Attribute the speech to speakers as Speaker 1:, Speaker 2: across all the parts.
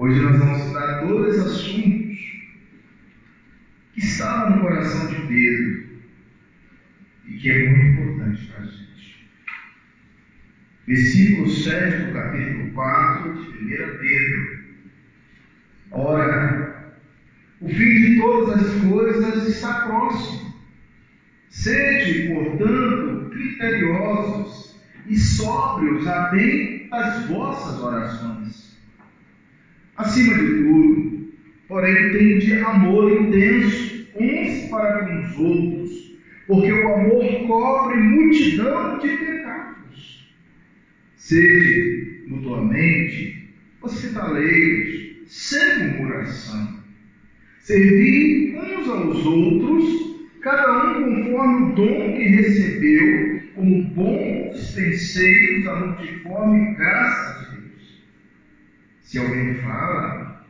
Speaker 1: Hoje nós vamos estudar dois assuntos que estavam no coração de Pedro e que é muito importante para a gente. Versículo 7 do capítulo 4 de 1 Pedro. Ora, o fim de todas as coisas está próximo. Sede, portanto, criteriosos e sóbrios a bem das vossas orações. Acima de tudo, porém, tende amor intenso uns para com os outros, porque o amor cobre multidão de pecados. Sede mutuamente hospitaleiros, sem murmuração. Servi uns aos outros, cada um conforme o dom que recebeu, como bons dispenseiros da multiforme graça. Se alguém fala,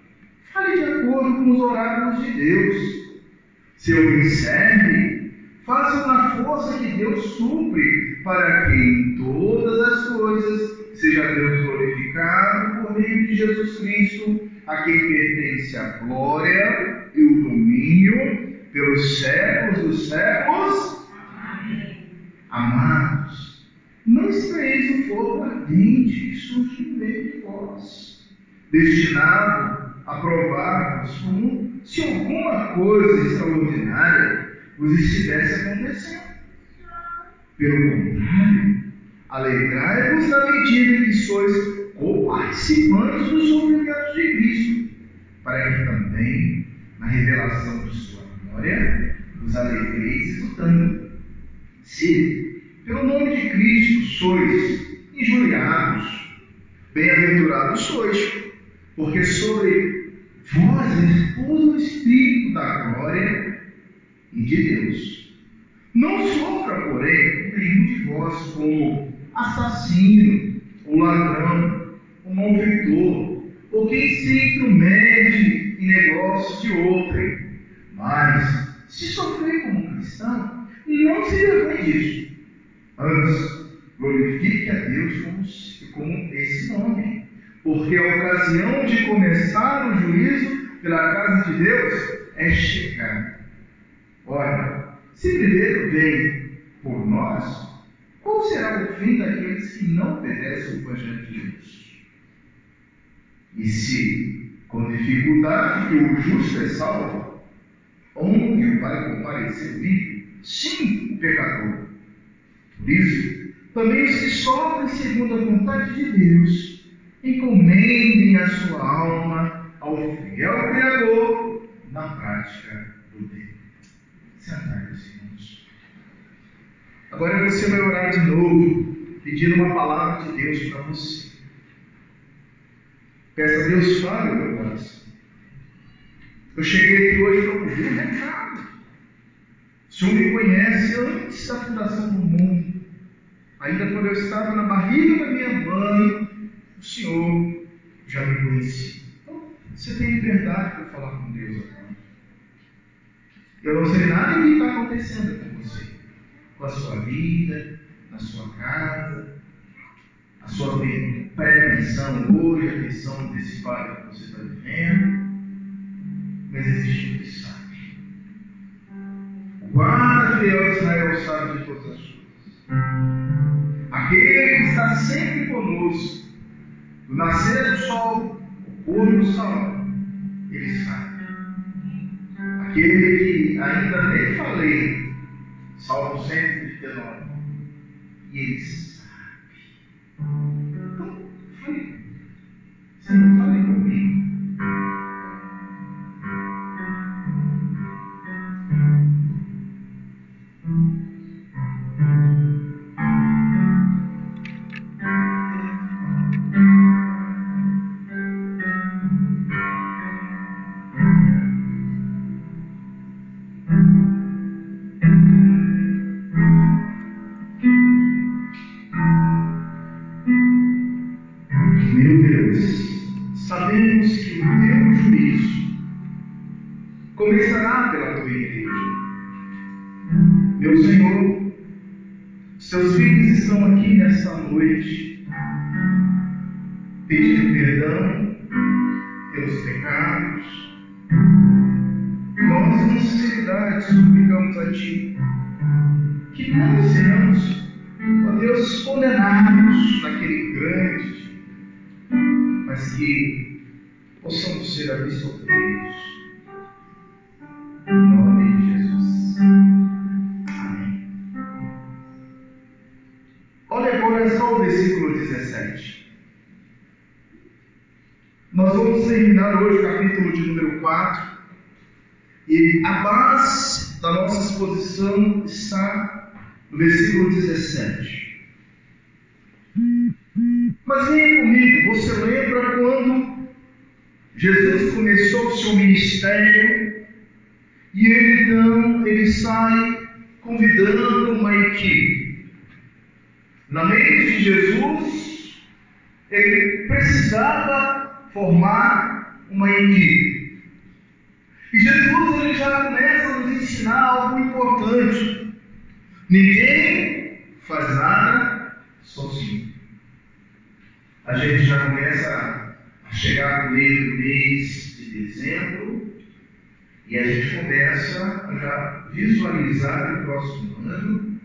Speaker 1: fale de acordo com os oráculos de Deus. Se alguém serve, faça na força que Deus supre, para que em todas as coisas seja Deus glorificado por meio de Jesus Cristo, a quem pertence a glória e o domínio pelos séculos dos séculos. Amém. Amados, não estreis o fogo ardente que surge no meio de vós, destinado a provar-vos como se alguma coisa extraordinária vos estivesse acontecendo. Pelo contrário, Alegrai-vos na medida em que sois co-participantes dos sofrimentos de Cristo, para que também, na revelação de sua glória, vos alegreis escutando. Se, pelo nome de Cristo, sois injuriados, bem-aventurados sois, porque sobre vós repousa o Espírito da glória e de Deus. Não sofra, porém, nenhum de vós como assassino, ou ladrão, ou malfeitor, ou quem se intromete em negócios de outrem. Mas, se sofrer como cristão, não se vergonhe disso. Antes, glorifique a Deus como, como esse nome, porque a ocasião de começar o juízo pela casa de Deus é chegar. Ora, se primeiro vem por nós, qual será o fim daqueles que não obedecem o Evangelho de Deus? E se, com dificuldade, que o justo é salvo, onde vai comparecer o ímpio? Sim, o pecador. Por isso, também os que sofrem segundo a vontade de Deus, encomendem a sua alma ao fiel Criador na prática do bem. Sentai-vos, irmãos. Agora você vai orar de novo, pedindo uma palavra de Deus para você. Peça a Deus, fale meu coração. Eu cheguei aqui hoje para ouvir um recado. O Senhor me conhece antes da fundação do mundo. Ainda quando eu estava na barriga da minha mãe, Senhor já me conhecia. Então, você tem liberdade para falar com Deus agora. Eu não sei nada do que está acontecendo com você com a sua vida, na sua casa, a sua pré-missão hoje, a missão antecipada que você está vivendo. Mas existe um que sabe. Guarda fiel Israel sabe de todas as coisas. Aquele que está sempre conosco, nascer do sol, pôr do sol, ele sabe. Aquele que ainda nem falei, Salmo 139. E ele sabe. Que possamos ser absolvidos. Em nome de Jesus. Amém. Olha agora só o versículo 17. Nós vamos terminar hoje o capítulo de número 4. E a base da nossa exposição está no versículo 17. Mas venha comigo, lembra quando Jesus começou o seu ministério e ele então ele sai convidando uma equipe. Na mente de Jesus, ele precisava formar uma equipe. E Jesus ele já começa a nos ensinar algo importante. Ninguém faz nada sozinho. A gente já começa a chegar no meio do mês de dezembro e a gente começa a já visualizar o próximo ano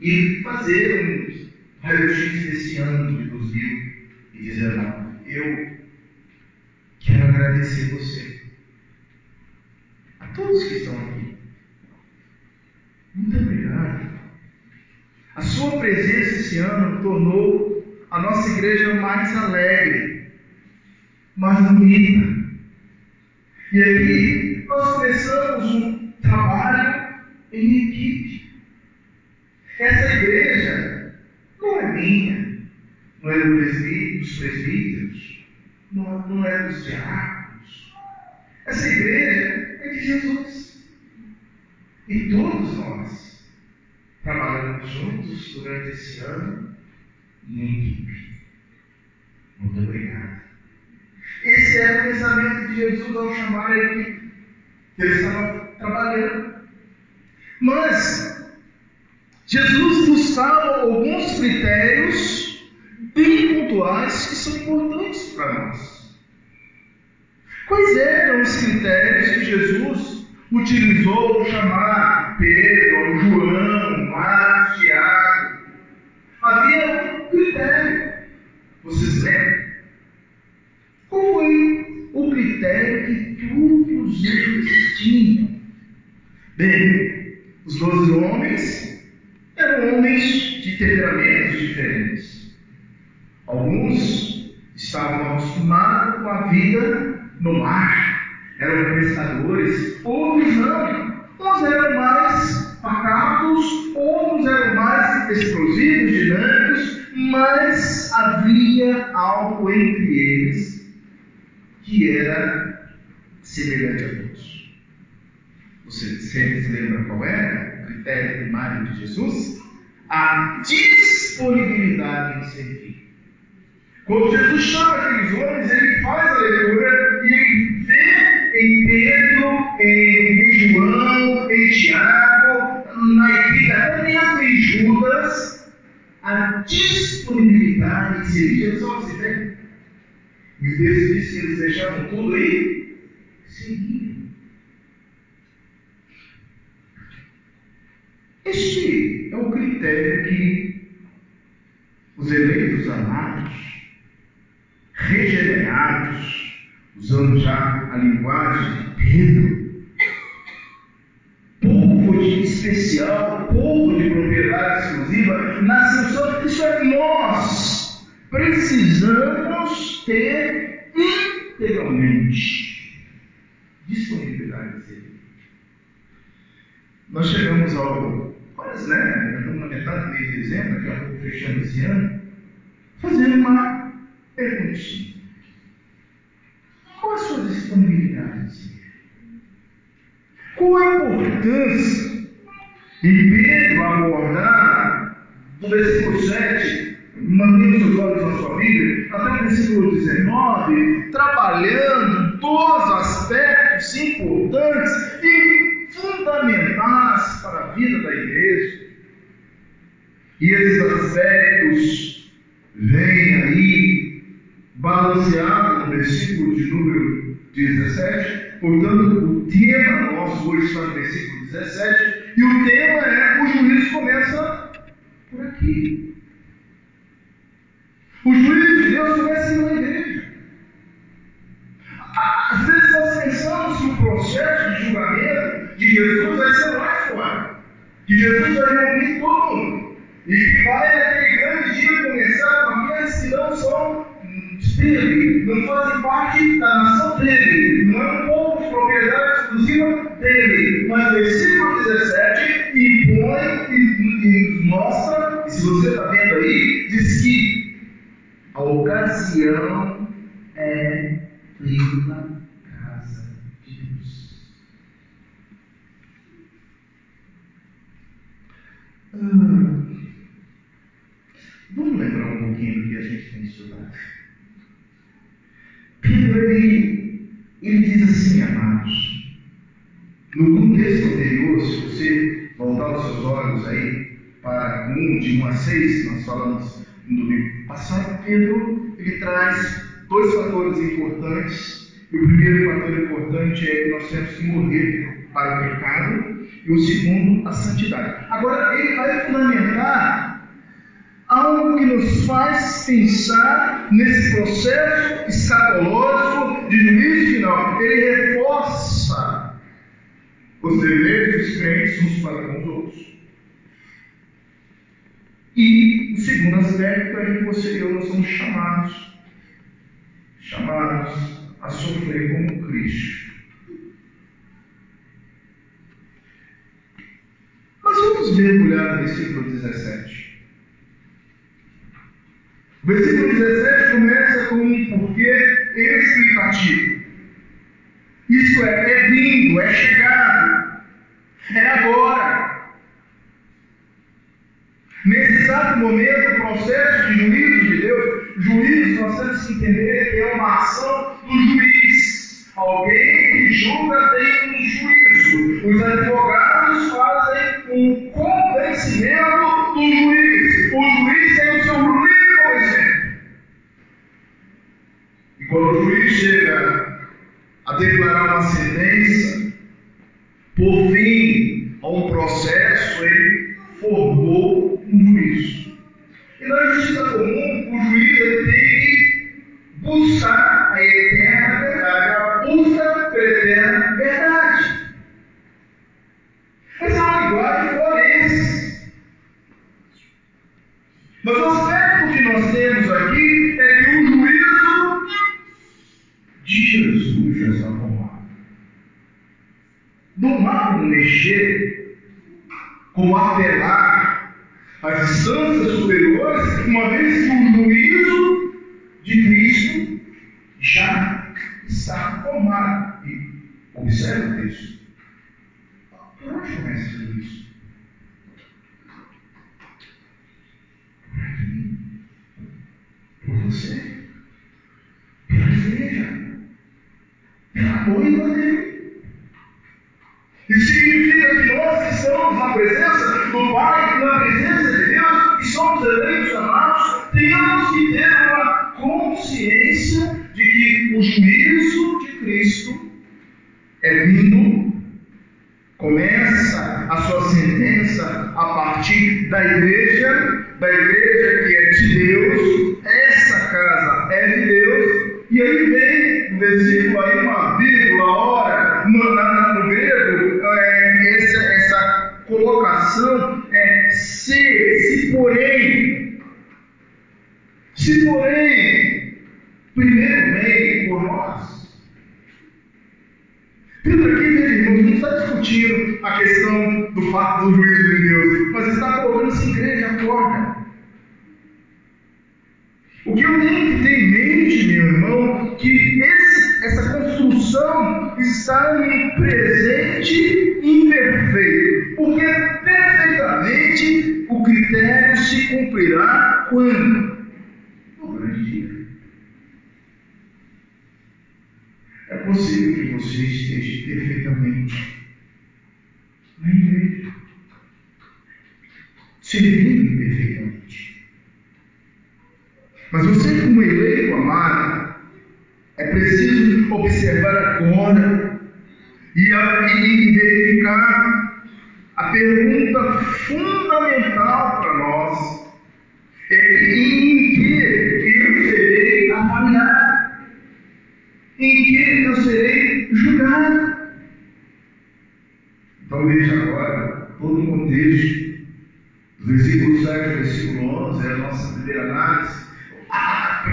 Speaker 1: e fazer um raio-x desse ano de 2019. Eu quero agradecer você, a todos que estão aqui. Muito obrigado. A sua presença esse ano tornou a nossa igreja mais alegre, mais bonita. E aqui nós começamos um trabalho em equipe. Essa igreja não é minha, não é dos presbíteros, não, não é dos diáconos. Essa igreja é de Jesus. E todos nós trabalhamos juntos durante esse ano equipe. Muito obrigado. Esse era o pensamento de Jesus ao chamar a equipe que ele estava trabalhando. Mas Jesus buscava alguns critérios bem pontuais que são importantes para nós. Quais eram os critérios que Jesus utilizou para chamar Pedro, João, Marcos, Tiago? Havia critério. Vocês lembram? Qual foi o critério que todos eles tinham? Bem, os doze homens eram homens de temperamentos diferentes. Alguns estavam acostumados com a vida no mar, eram pescadores, outros não. Uns eram mais pacatos, outros eram mais explosivos, mas havia algo entre eles que era semelhante a Deus. Você sempre se lembra qual era o critério primário de Jesus? A disponibilidade em servir. Quando Jesus chama aqueles homens, ele faz a leitura e ele vê em Pedro, em, João, em Tiago, na equipe, até mesmo em Judas, a disponibilidade em servir. Jesus vê. E o texto que eles deixavam tudo e seguiam. Este é o critério que os eleitos amados, regenerados, usando já a linguagem de Pedro, povo de especial, povo de propriedade exclusiva, na Senhor, isso é nós precisamos ter integralmente disponibilidade de. Nós chegamos ao quase, né? Estamos na metade do mês de dezembro, daqui a pouco fechando esse ano, fazendo uma perguntinha. Qual a sua disponibilidade de? Qual a importância de Pedro abordar do versículo 7 mantendo seus olhos na sua Bíblia, até o versículo 19, trabalhando todos os aspectos importantes e fundamentais para a vida da igreja. E esses aspectos vêm aí balanceados no versículo de número 17. Portanto, o tema nosso hoje está no versículo 17. E o tema é: o juízo começa por aqui. O juízo de Deus começa na igreja. Às vezes nós pensamos que o processo de julgamento de Jesus vai ser lá fora. Que Jesus vai reunir todo mundo. E que vai naquele grande dia começar com aqueles que não são dele, não fazem parte da nação dele, não é um povo de propriedade exclusiva dele. Ocasião é pela casa de Deus. Ah, vamos lembrar um pouquinho do que a gente tem estudado. Pedro, ele, ele diz assim, amados, no contexto anterior, se você voltar os seus olhos aí para 1, de 1 a 6, nós falamos no domingo passado, Pedro, ele traz dois fatores importantes. E o primeiro fator importante é que nós temos que morrer para o pecado, e o segundo, a santidade. Agora, ele vai fundamentar algo que nos faz pensar nesse processo escatológico de juízo final. Ele reforça os deveres dos crentes uns para com. E o segundo aspecto é que você e eu nós somos chamados, chamados a sofrer como Cristo. Mas vamos mergulhar no versículo 17. O versículo 17 começa com um porquê explicativo. Isso é, é vindo, é chegado, é agora. Nesse exato momento, o processo de juízo de Deus, juízo nós temos que entender que é uma ação do juiz. Alguém que julga tem um juízo. Os advogados fazem um convencimento do juiz. O juiz tem o seu Quando o juiz chega a declarar uma sentença, que nós temos aqui é que o juízo de Jesus já está formado. Não há como mexer, É possível que você esteja perfeitamente na igreja, servindo perfeitamente. Mas você, como eleito amado, é observar agora e, e verificar a pergunta fundamental para nós é que Então veja agora todo o contexto versículo 7 ao versículo 11, é a nossa primeira análise.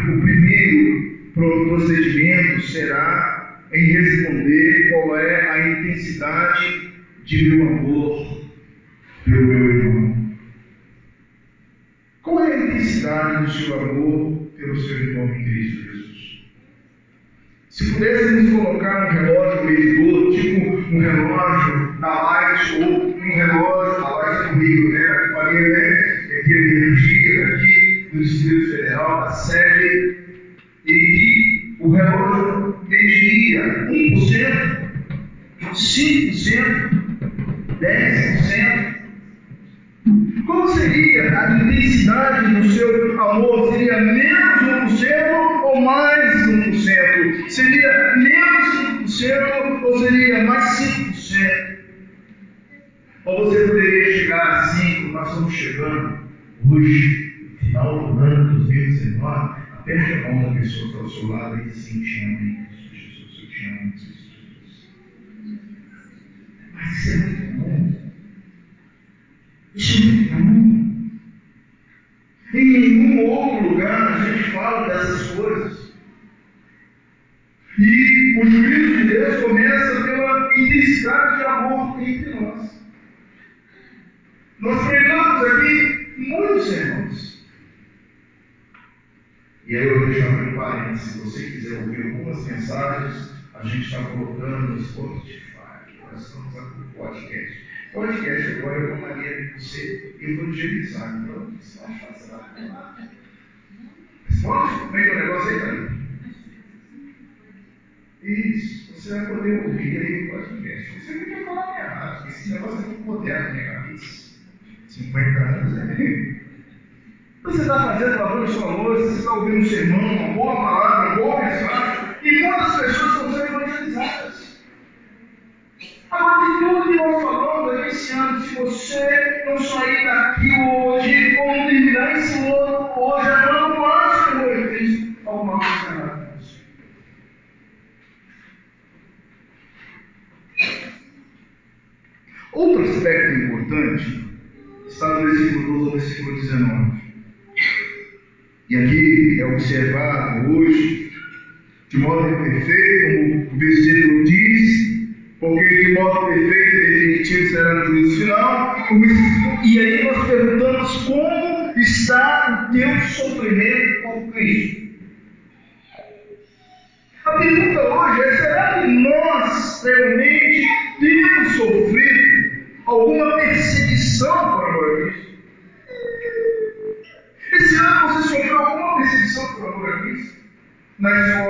Speaker 1: O primeiro procedimento será em responder qual é a intensidade de meu amor a gente está colocando no Spotify. Nós estamos com podcast. Podcast agora é uma maneira de você evangelizar. Fazer lá. Pode? Como é que é o negócio aí, cara? Isso. Você vai poder ouvir aí o podcast. Você não quer falar errado, porque esse negócio é muito moderno minha cabeça. 50 anos, né? Você está fazendo lavando sua louça, você está ouvindo um sermão, uma boa palavra, uma boa mensagem, e muitas pessoas evangelizadas. Agora, de tudo que esse ano, se você não sair daqui hoje, não terminar esse ano hoje, amando mais o Senhor Cristo, alguma coisa errada com você. Outro aspecto importante está no versículo 12 ao versículo 19. E aqui é observado hoje, de modo perfeito, como o versículo diz, porque de modo perfeito e definitivo será no juízo final. E aí nós perguntamos como está o teu sofrimento com Cristo. A pergunta hoje é: será que nós realmente temos sofrido alguma perseguição por amor a Cristo? Esse ano você sofreu alguma perseguição por amor a Cristo? Na escola,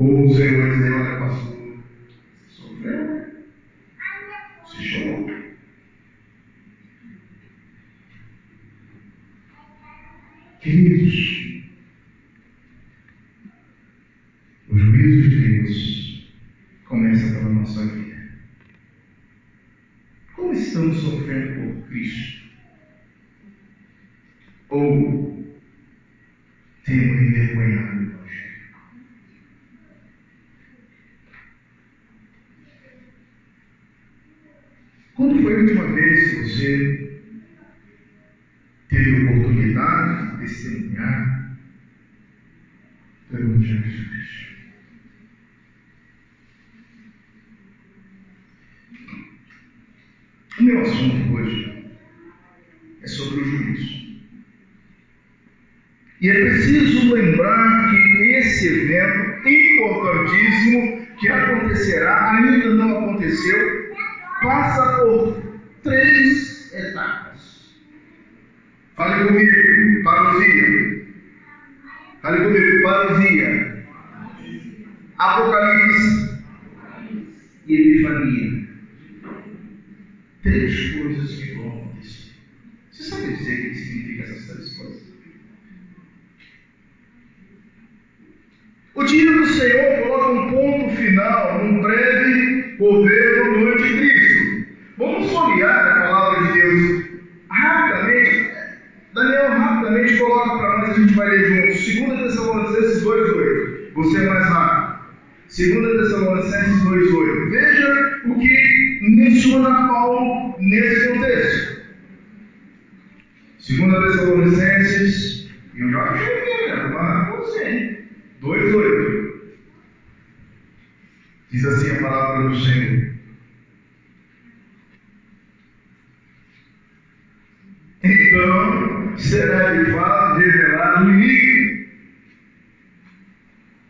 Speaker 1: Ou o Senhor dizer, olha, pastor, você sofreu, né? Você chorou. Queridos, o juízo de Deus começa pela nossa vida. Como estamos sofrendo por Cristo? Ou temos envergonhado o Evangelho? Quando foi a última vez que você teve oportunidade de testemunhar do Evangelho de Cristo? O meu assunto hoje é sobre o juízo. E é preciso lembrar que esse evento importantíssimo que acontecerá, ainda não aconteceu, passa por três etapas. Fale comigo, parousia. Fale comigo, parousia. Apocalipse e Epifania. Três coisas que vão acontecer. Você sabe dizer o que significa essas três coisas? O dia do Senhor coloca um ponto final num breve governo do anticristo. Vamos folhear a palavra de Deus rapidamente. Daniel rapidamente coloca para nós, a gente vai ler juntos. 2 Tessalonicenses 2,8. Você é mais rápido. 2 Tessalonicenses 2,8. Veja o que menciona Paulo nesse contexto. 2 Tessalonicenses, eu já achei né? Mas você. 2,8. Diz assim a palavra do Senhor. Então será de fato revelado o inimigo,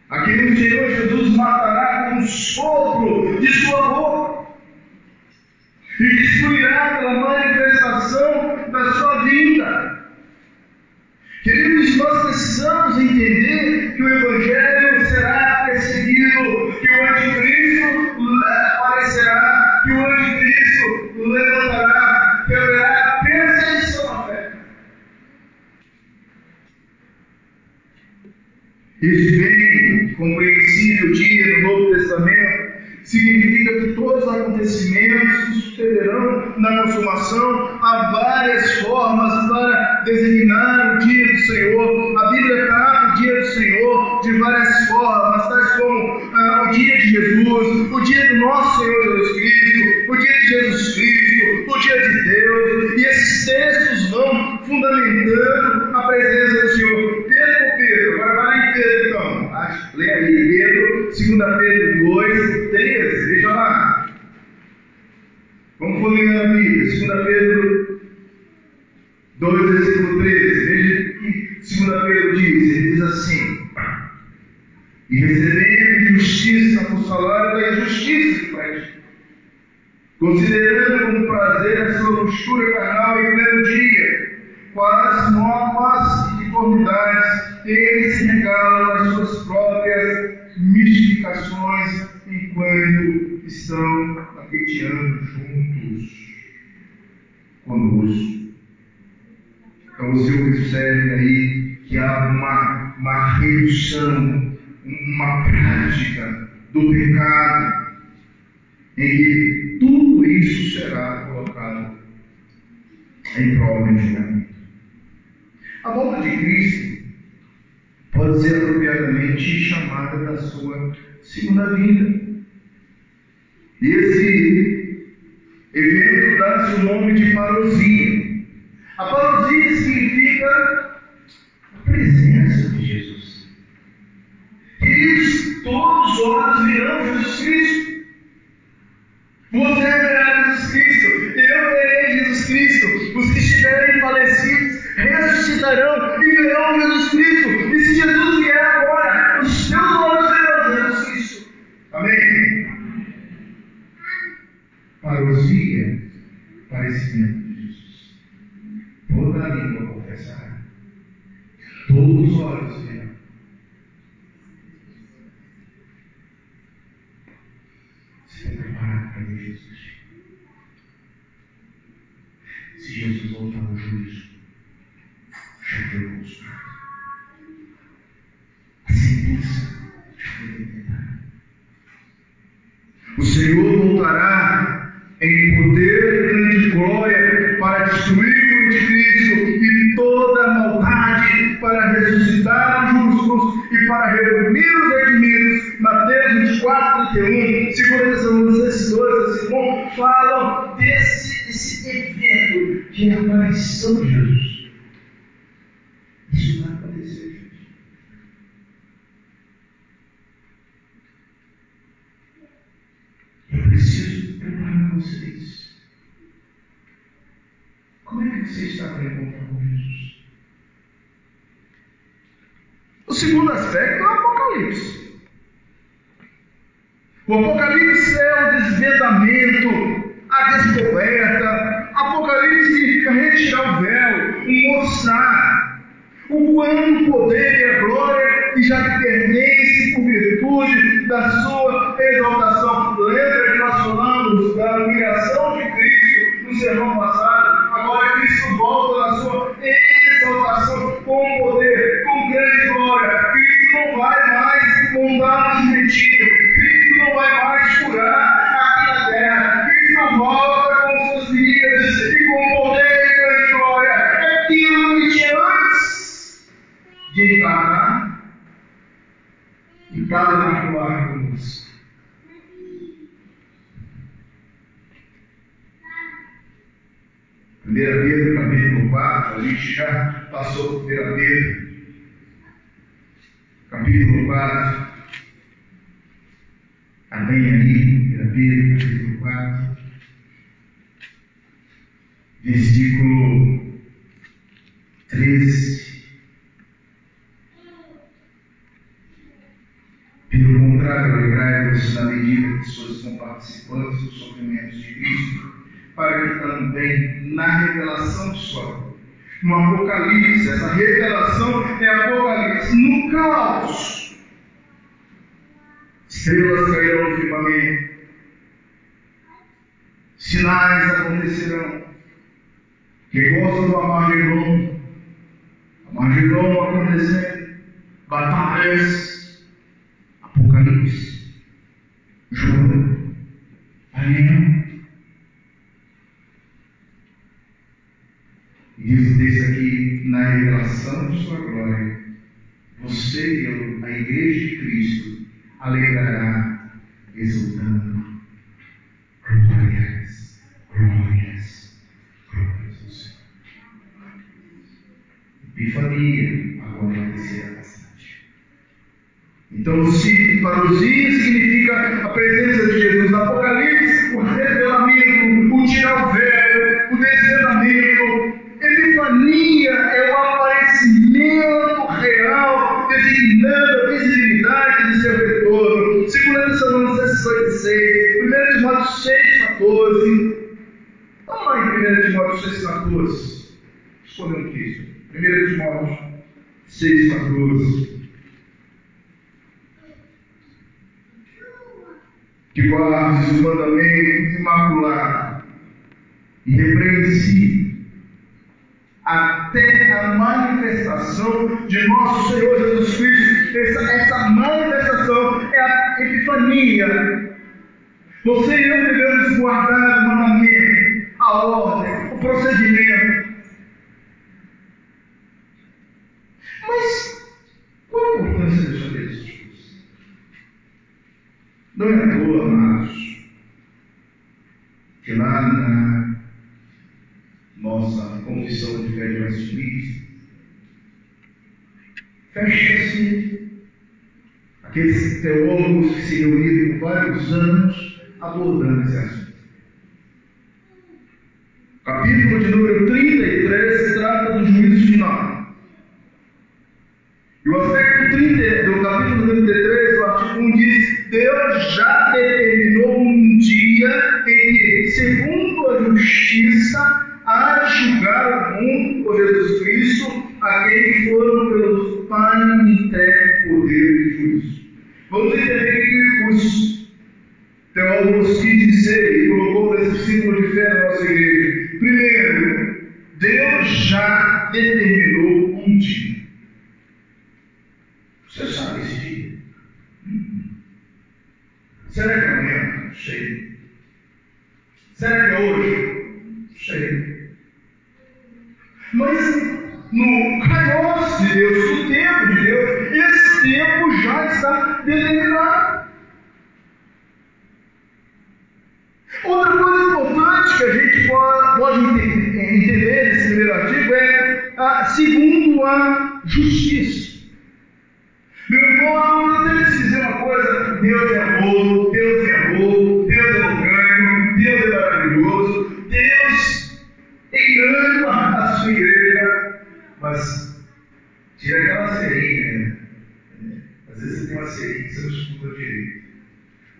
Speaker 1: a quem o Senhor Jesus matará com sopro de sua boca e destruirá pela manifestação conformidades eles se regalam nas suas próprias mistificações enquanto estão paqueteando juntos conosco. Então você observe aí que há uma, uma redução, uma prática do pecado, em que tudo isso será colocado em prova em julgamento. A de Cristo pode ser apropriadamente chamada da sua segunda vinda. Esse evento dá-se o nome de parousia. A parousia significa a presença de Jesus. Queridos, todos os olhos virão Jesus Cristo. Você e verão Jesus Cristo. E se Jesus vier agora, os teus olhos verão Jesus Cristo. Amém? Parousia, parecimento de Jesus. Toda a língua confessará. Todos os olhos verão. Voltará em poder e grande glória para destruir o anticristo e toda a maldade, para ressuscitar os justos e para reunir os redimidos. Mateus 24, 31, 2 Tessalonicenses 2, assim, falam desse, desse evento de aparição de Jesus. Isso vai acontecer, gente. Eu preciso preparar vocês. Como é que você está para encontrar com Jesus? O segundo aspecto é o Apocalipse. O Apocalipse é o desvendamento, a descoberta. Apocalipse significa retirar o véu, mostrar o quanto o poder e a glória que já lhe pertence por virtude da sua exaltação. Lembra que nós falamos da humilhação de Cristo no sermão passado? Conosco. Primeira Pedro, capítulo 4, a gente já passou por 1 Pedro, capítulo 4. Amém aí, 1 Pedro, capítulo 4, versículo 13. Pelo contrário, alegrai-vos na medida que sois participantes dos sofrimentos de Cristo, para que também na revelação de sua glória, no Apocalipse, essa revelação é Apocalipse, no caos, estrelas cairão no firmamento, sinais acontecerão, que gostam do Amargedon, Amargedon acontecendo, batalhas, Apocalipse, João, Daniel. E o texto aqui, na revelação de sua glória, você e eu, a igreja de Cristo, alegrará, exultando. Glórias, glórias, glórias ao Senhor. Epifania Então, se para significa a presença de Jesus. No Apocalipse, o revelamento, o tirar o véu, o desvendamento. Epifania é o aparecimento real, designando a visibilidade de seu retorno. Segundo Tessalonicenses 6, 1 Timóteo 6, 14. Vamos lá em 1 Timóteo 6, 14. Escolha um texto. 1 Timóteo 6, 14. que guardes os mandamentos imaculados, irrepreensível, até a manifestação de nosso Senhor Jesus Cristo. Essa, essa manifestação é a epifania. Você e eu devemos guardar o mandamento, a ordem, o procedimento. Mas qual a importância de saber essas coisas? Não é à toa, amados, que lá na nossa confissão de fé de Westminster, fecha-se aqueles teólogos que se reuniram por vários anos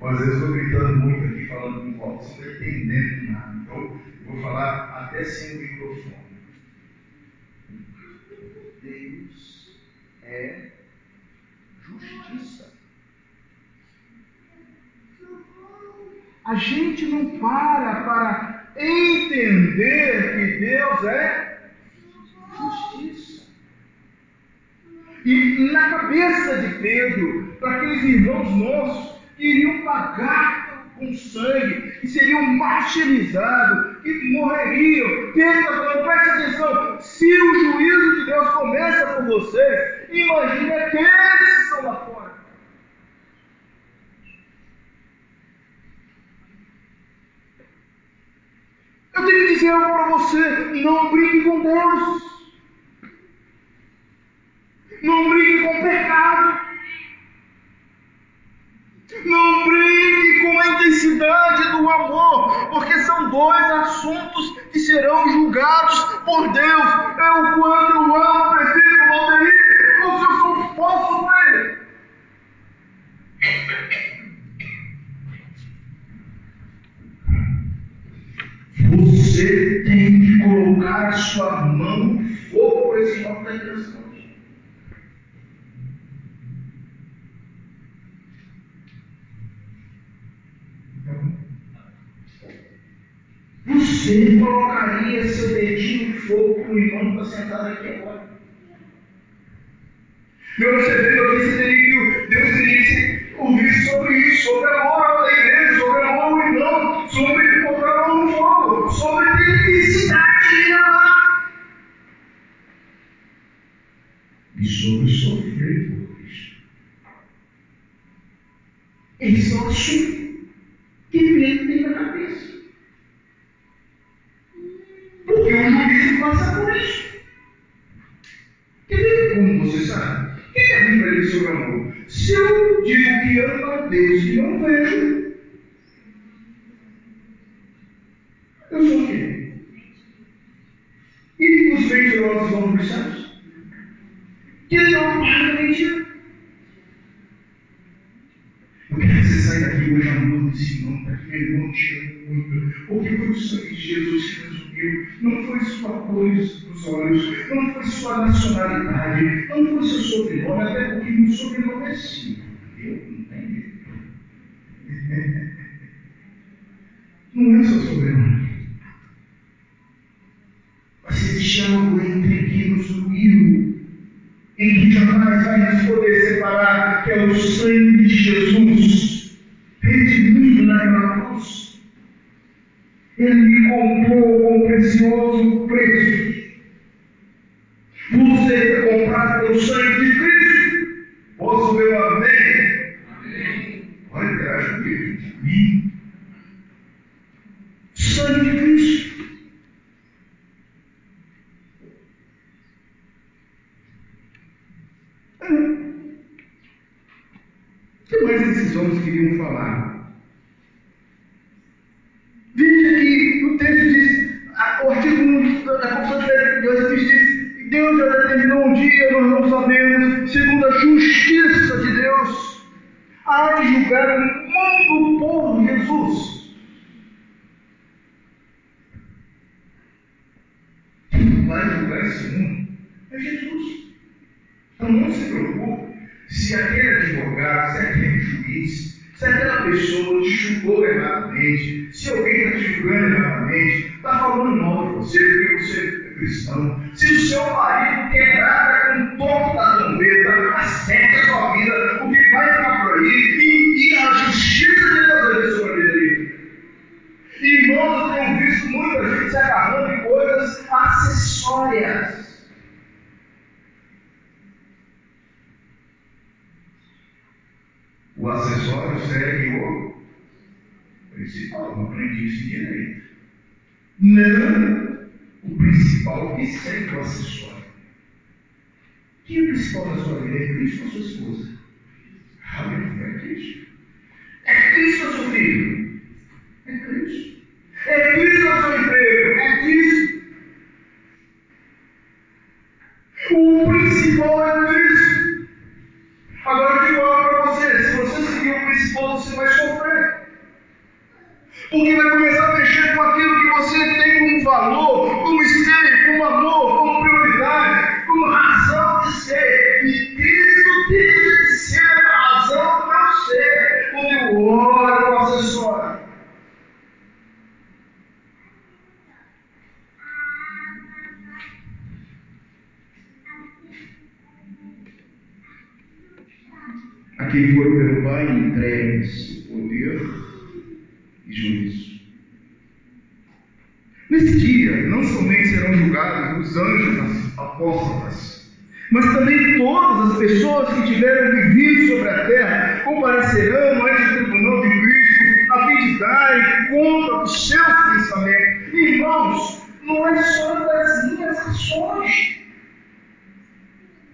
Speaker 1: Ou às vezes estou gritando muito aqui, falando muito alto, você não está entendendo nada. Então, eu vou falar até sem o microfone. Deus é justiça. A gente não para para entender que Deus é justiça. E na cabeça de Pedro, para aqueles irmãos nossos iriam pagar com sangue, que seriam martirizados, que morreriam, falando, preste atenção, se o juízo de Deus começa por vocês, imagine aqueles que estão lá fora. Eu tenho que dizer algo para você: não brinque com Deus. Não brinque com o pecado. Não brinque com a intensidade do amor, porque são dois assuntos que serão julgados por Deus. É o quanto eu amo o presbítero Valdeir, ou se eu sou falso com ele. Você tem que colocar a sua mão no fogo por esse nome da intenção. Você colocaria seu dedinho no fogo para o irmão que está sentado aqui agora? Meu, aqui, você teria que, Deus teria ouvir sobre isso, sobre a amor da igreja, sobre a amor ao irmão, sobre colocar a mão no fogo, sobre felicidade lá. E sobre sofrer por Cristo. Eles são assuntos que Pedro tem na cabeça. Não é seu sobrenome. Mas existe algo entre que nos uniu em que jamais vai nos poder separar, que é o sangue de Jesus, redimido naquela cruz. Ele me comprou com precioso preço. Você foi comprado pelo sangue de Cristo. Posso ver o amém? Amém. Olha, interage comigo. Amém. Sangue de Cristo. O que mais esses homens queriam falar? Veja que o texto diz, o artigo 1 da Confissão de Deus diz, Deus já determinou um dia, nós não sabemos, segundo a justiça de Deus, há de julgar o mundo por Jesus. Quem vai julgar esse mundo é Jesus. Então não se preocupe se aquele advogado, se aquele juiz, se aquela pessoa te julgou erradamente, se alguém está te julgando erradamente, está falando mal de você porque você é cristão, se o seu marido quebrar com toque da trombeta, acerte a sua vida, o que vai ficar por aí, e, e a justiça de Deus é sobre vida dele. Irmãos, eu tenho visto muita gente se agarrando em coisas acessórias. O acessório segue o principal. Eu aprendi isso em direito. Não o principal que segue o acessório. Quem é o principal na sua vida? É Cristo ou sua esposa? Aleluia, é Cristo. É Cristo ou seu filho? É Cristo. É Cristo ou seu emprego? É Cristo. O principal é Cristo. Agora Porque vai começar a mexer com aquilo que você tem como valor, como esteio, como amor, como prioridade, como razão de ser. E Cristo deixa de ser a razão meu ser. Quando eu oro o acessório. Aquele foram pelo Pai entregues poder e juízo. Nesse dia, não somente serão julgados os anjos apóstolas, mas também todas as pessoas que tiveram vivido sobre a terra comparecerão ante o tribunal de Cristo, a fim de darem conta dos seus pensamentos. Irmãos, não é só das minhas ações.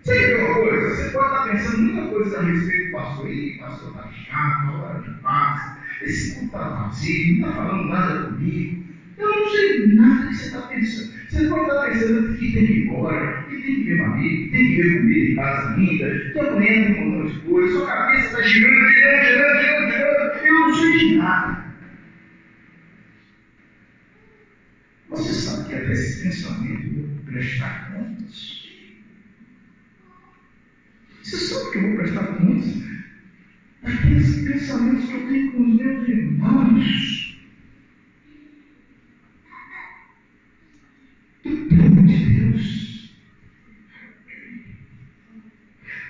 Speaker 1: Você quer uma coisa? Você pode estar pensando muita coisa a respeito do pastor. Ih, pastor está chato, a hora de paz. Esse culto está vazio, não está falando nada comigo. Eu não sei nada que você está pensando. Você pode estar pensando que tem que ir embora, que tem que ver marido, tem que ver comida em casa ainda, que amanhã tem um montão de coisas, sua cabeça está girando, girando, girando, girando, girando. Eu não sei de nada. Você sabe que até esse pensamento eu vou prestar contas. Você sabe que eu vou prestar contas daqueles pensamentos que eu tenho com os meus irmãos. Do povo de Deus.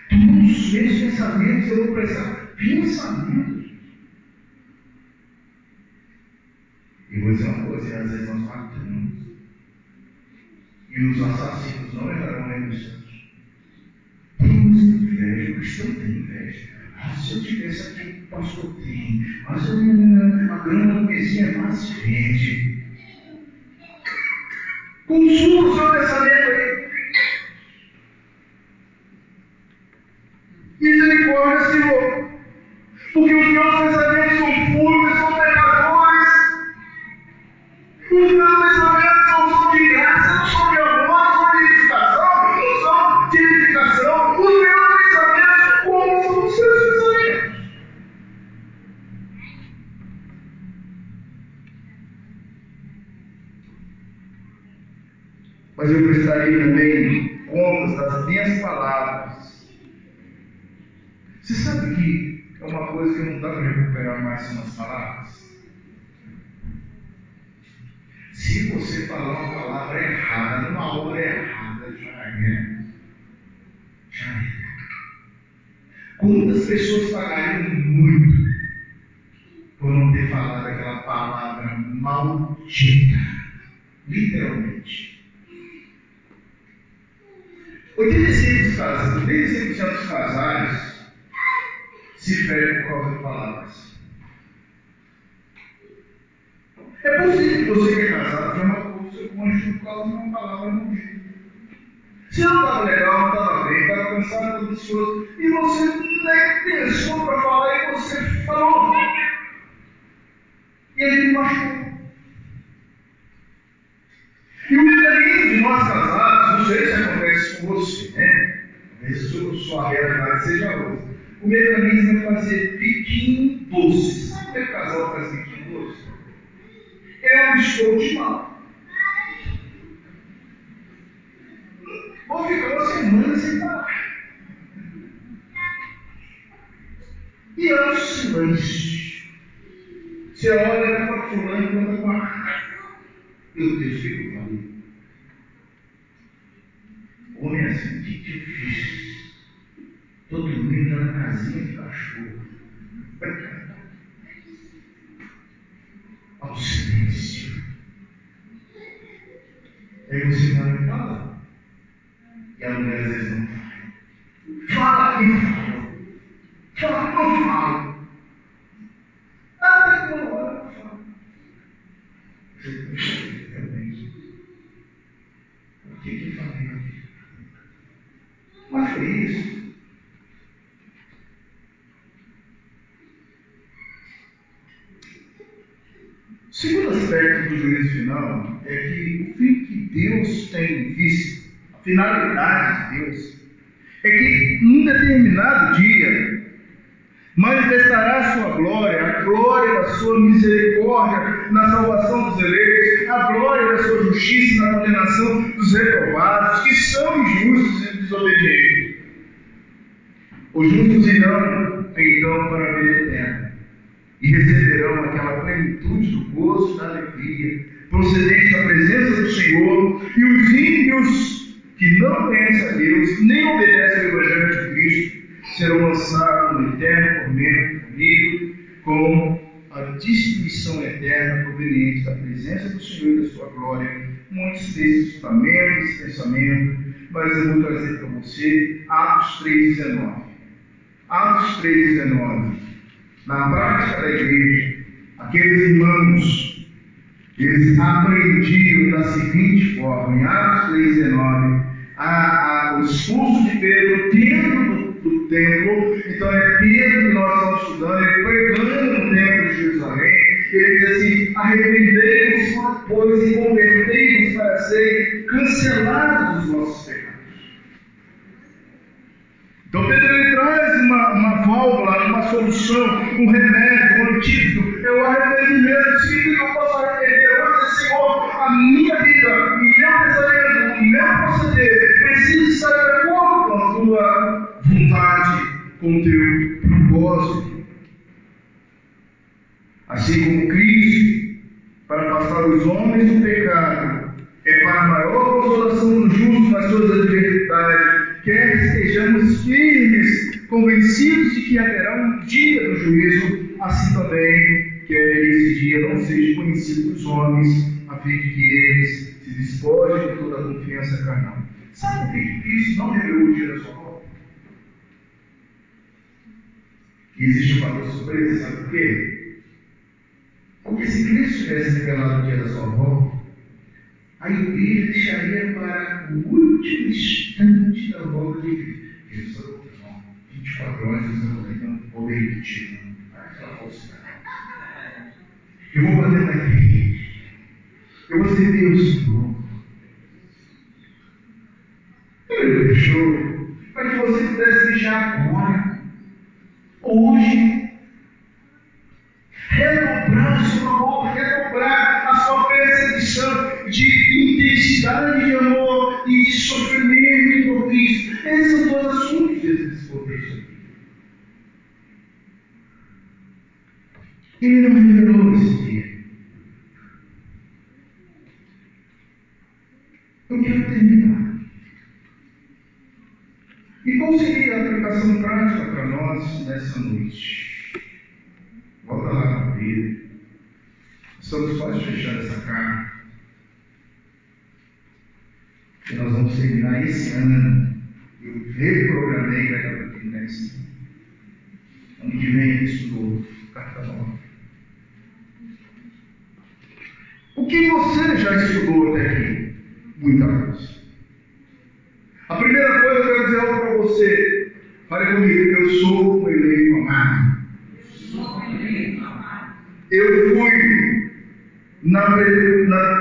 Speaker 1: Todos os meus pensamentos eu vou prestar pensamentos. E vou dizer uma coisa, às vezes nós matamos. E os assassinos não entrarão na dos temos inveja, o cristão tem inveja. Ah, se eu tivesse aqui, o pastor tem. Mas minha, a grama do vizinho é mais verde. Consuma o seu pensamento aí. Misericórdia, Senhor. Porque os meus pensamentos são puros são pecadores. Os meus pensamentos Literalmente. 85% dos casais, 85% dos casais se ferem por causa de palavras. É possível que você que é casado já matou o seu cônjuge por causa de uma palavra maldita. Se não estava legal, não estava bem, estava cansado, estava ansioso, e você nem pensou para falar e você falou. E ele machucou. E o mecanismo de nós casados, não sei se acontece com você, né? Talvez a sua realidade seja outra. O mecanismo é fazer piquinho doce. Sabe é que o casal faz piquinho doce? Eu estou de mal. Vou ficar uma semana sem falar. E é um silêncio. Você olha para fulano e anda com a raiva. Meu Deus, o que eu falei? Homem assim, o que, que eu fiz? Estou dormindo na casinha de cachorro. Ao silêncio. aí você vai falar. E a mulher às vezes não fala. Fala e fala. Fala, não fala. Até uma hora não fala. Você, puxa, realmente. O que que eu falei? Mas foi isso. O segundo aspecto final é que o fim que Deus tem visto, a finalidade de Deus, é que num determinado dia manifestará a sua glória, a glória da sua misericórdia na salvação dos eleitos, a glória da sua justiça na condenação dos reprovados, que são injustos e desobedientes. Os justos irão então para Ele diz assim, arrependei-vos, pois, e convertei-vos para serem cancelados os vossos pecados. Então Pedro ele traz uma, uma válvula, uma solução, um remédio, um antídoto. É o arrependimento. Significa que eu posso arrepender dizer, Senhor, a minha vida, o meu pensamento, o meu proceder precisa estar de acordo com a tua vontade, com o teu Assim como Cristo, para afastar os homens do pecado, é para a maior consolação do justo nas suas adversidades, quer estejamos firmes, convencidos de que haverá um dia do juízo, assim também quer que esse dia não seja conhecido dos homens, a fim de que eles se despojem de toda a confiança carnal. Sabe por que Cristo não revelou o dia da sua volta? existe um fator surpresa, sabe por quê? Porque se Cristo tivesse revelado o dia da sua volta, a igreja deixaria para o último instante da volta de Cristo. Jesus, não, 24 horas, Jesus não tem um poder repetido. Aquela falsidade. Eu vou bater na igreja. Eu vou ser Deus de novo. Ele deixou para que você pudesse deixar agora, hoje, redobrar o seu amor, redobrar a sua percepção de intensidade de amor e de sofrimento por Cristo. Esses são todos assuntos desse contexto. Ele não revelou esse dia. Eu quero terminar. E qual seria a aplicação prática para nós nessa noite? Volta lá para a Bíblia. Estamos quase fechando essa carta. E nós vamos terminar esse ano. Eu reprogramei para terminar esse ano. Ano que vem a gente estudou carta nova. O que você já estudou até aqui? Muita coisa. A primeira coisa que eu quero dizer algo para você. Fale comigo, eu sou um eleito amado. Eu fui na,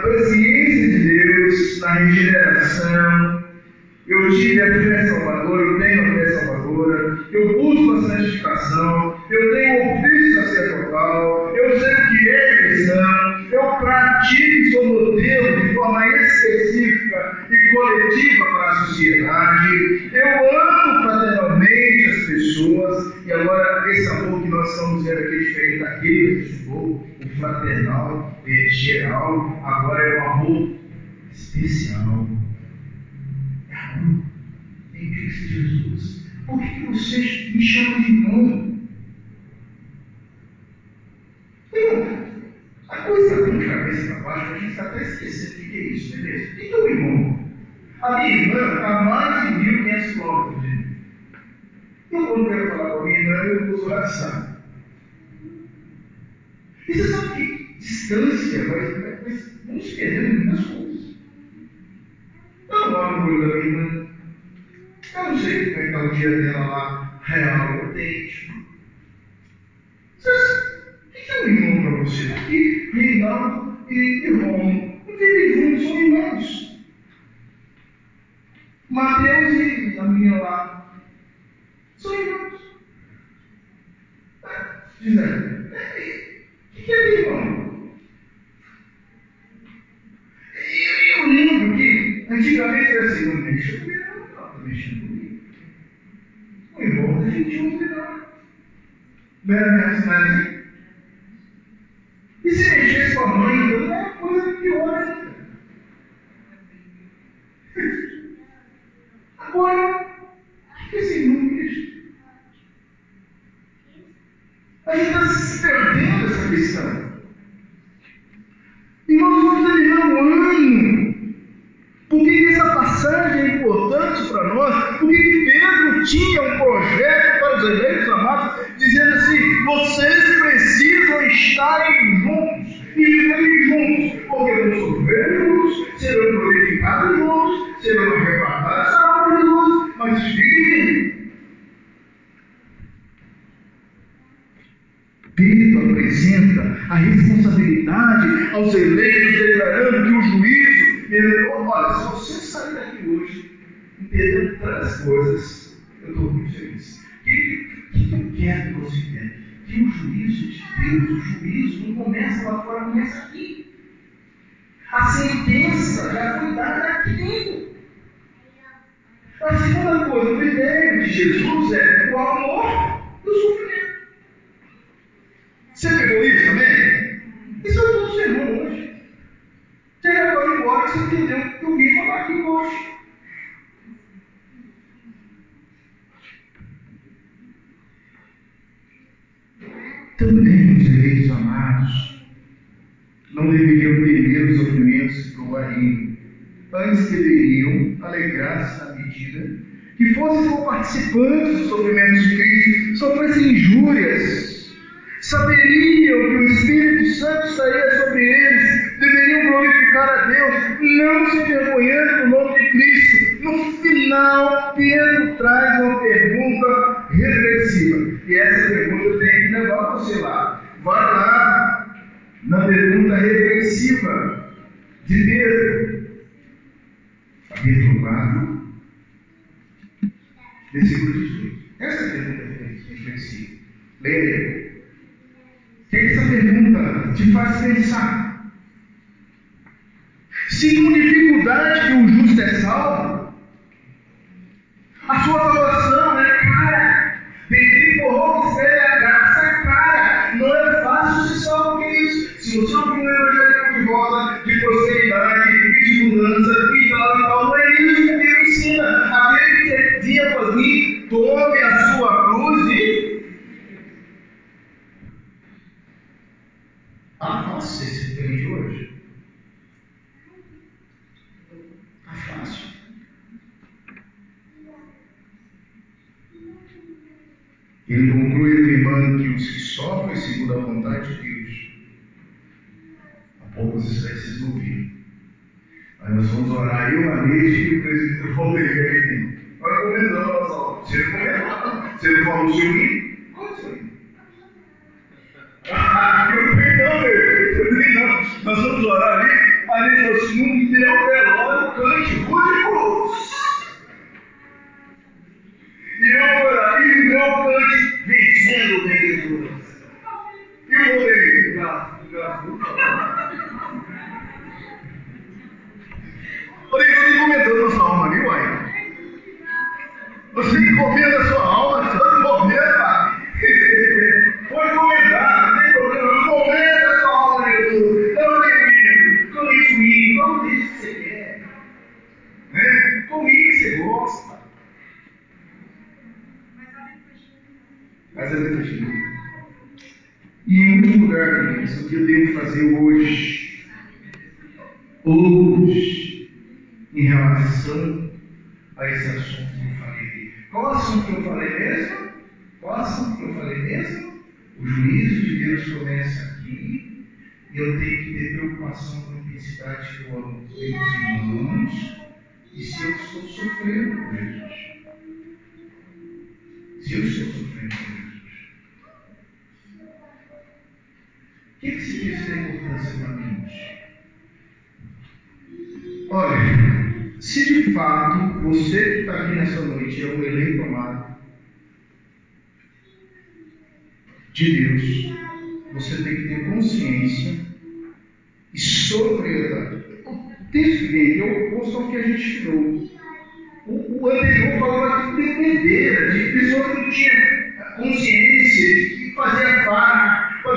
Speaker 1: real e autêntico. O que é um irmão para você? Aqui, Reinaldo e, e Romo. Não vivem juntos, são irmãos. Mateus e a menina lá. São irmãos. É, dizendo, o que é irmão? E eu lembro que antigamente era assim, não mexa comigo, não, está defendia o outro não. Não era assim? E se mexesse com a mãe, então é coisa pior ainda. Agora, o que esse gente está se perdendo essa questão. E nós vamos terminar o ano. Por que essa passagem é importante para nós? Por que Pedro tinha um projeto para os eleitos amados, dizendo assim: vocês precisam estar juntos e viverem juntos, porque vão sofrer juntos, serão glorificados juntos, serão arrebatados serão Jesus, mas fiquem Pedro apresenta a responsabilidade aos eleitos, declarando que. Olha, se você sair daqui hoje entendendo tantas coisas, eu estou muito feliz. O que, que, que eu quero que você entenda? Que o juízo de Deus, o juízo não começa lá fora, começa aqui. A sentença já foi dada aqui dentro. A segunda coisa, o critério de Jesus é o amor e o sofrimento. Você pegou isso também? Participantes dos sofrimentos de Cristo, sofressem injúrias, saberiam que o Espírito Santo estaria sobre eles, deveriam glorificar a Deus, não a Neide e o presidente Rodrigo. Nós começamos a nossa. Você não começou, você não falou livro? Qual é o seu livro? Ah, eu perdão, não. Nós vamos orar ali. A gente falou assim: no meu velório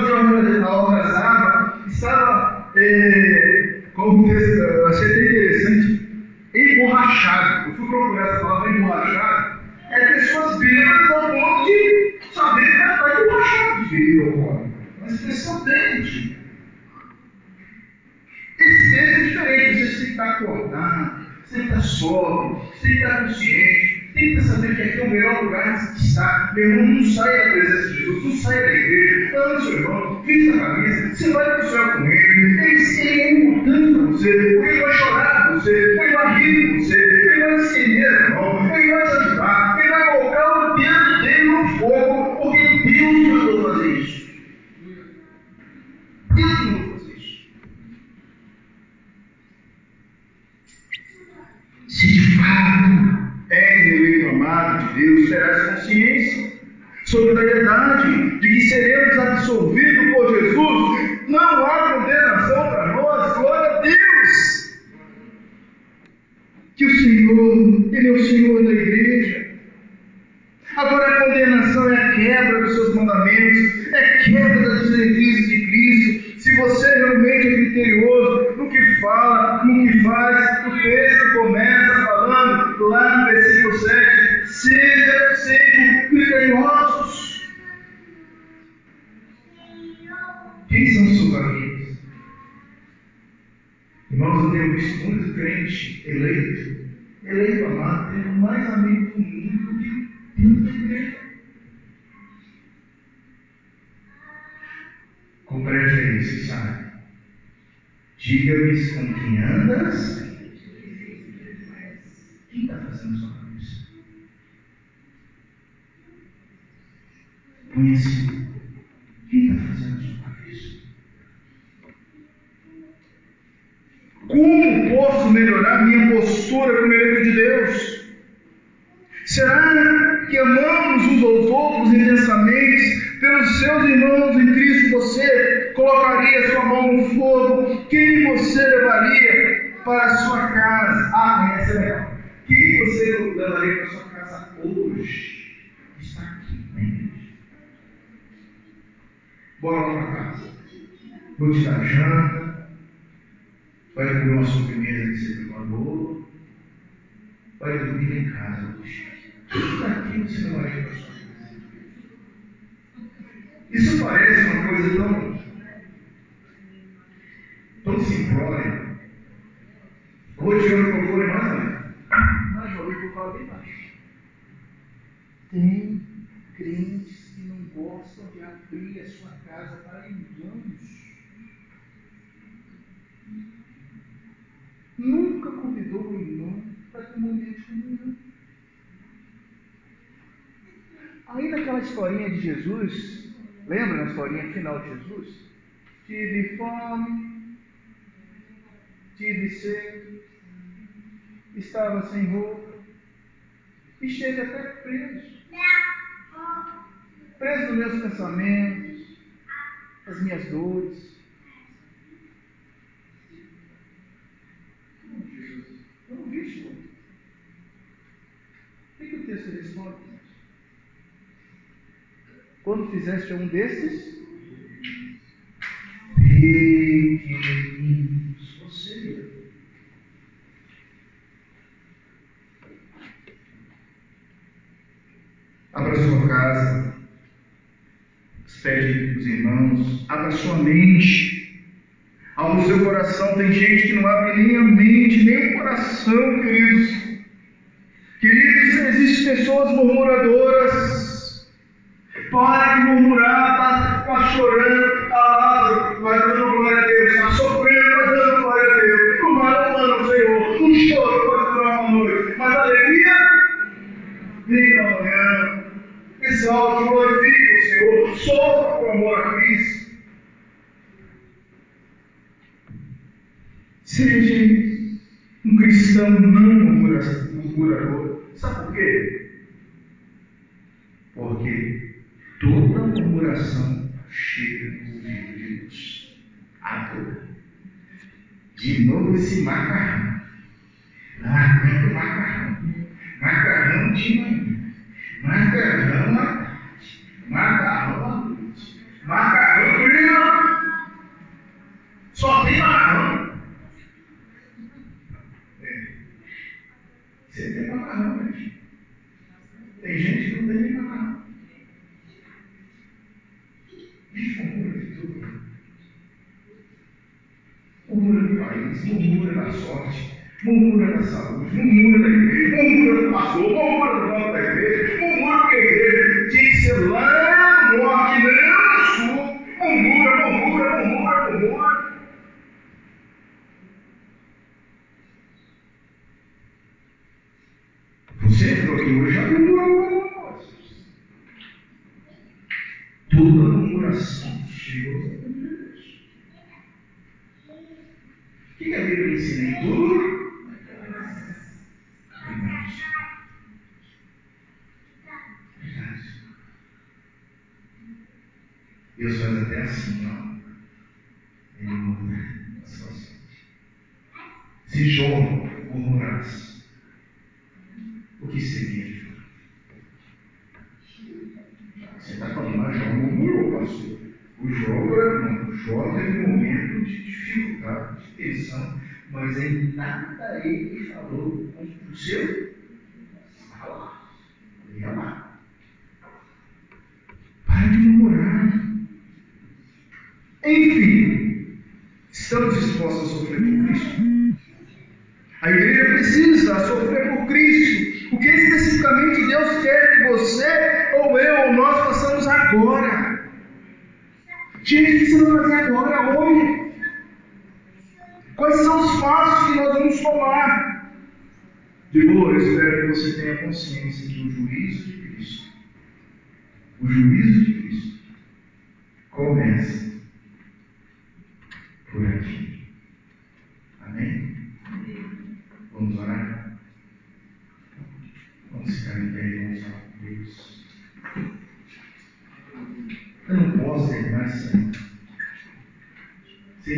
Speaker 1: farra, fazia a algazarra, estava, é, como texto, eu achei até interessante, emborrachado. Eu fui procurar essa palavra emborrachado. É pessoas bêbadas ao ponto de saber que está emborrachada de bebida alcoólica. Uma expressão bem antiga. Esse texto é diferente, você tem que estar acordado, você tem que estar sóbrio, você tem que estar consciente, tem que sabendo que aqui é o melhor lugar de estar. Meu irmão, Diga-me com quem andas. Quem está fazendo sua cabeça? Conheci. Quem está fazendo sua cabeça? Como posso melhorar minha postura como eleito de Deus? Será que amamos uns aos outros intensamente? Pelos seus irmãos em Cristo, você colocaria sua mão no fogo? Quem você levaria para a sua casa? Ah, essa é legal. Quem você levaria para a sua casa hoje? Está aqui na igreja. Bora lá para casa. Vou te dar janta. Vai comer uma sobremesa que você preparou. Vai dormir em casa hoje. Quem daqui você levaria para a sua? Isso parece uma coisa tão, tão simplória. Vou tirar o microfone mais além. Mas vou eu falar bem baixo. Tem crentes que não gostam de abrir a sua casa para irmãos. Nunca convidou o irmão para ter um momento de comunhão. Aí naquela historinha de Jesus, lembra na historinha final de Jesus? Tive fome, tive sede, estava sem roupa, e esteve até preso. Preso nos meus pensamentos, as minhas dores. Eu não vi isso. O que, que o texto responde? Quando fizeste um desses, pequeninos, você. Abra sua casa, despede os irmãos, abra sua mente. Abra o seu coração. Tem gente que não abre nem a mente, nem o coração, queridos. Queridos, existem pessoas murmuradoras.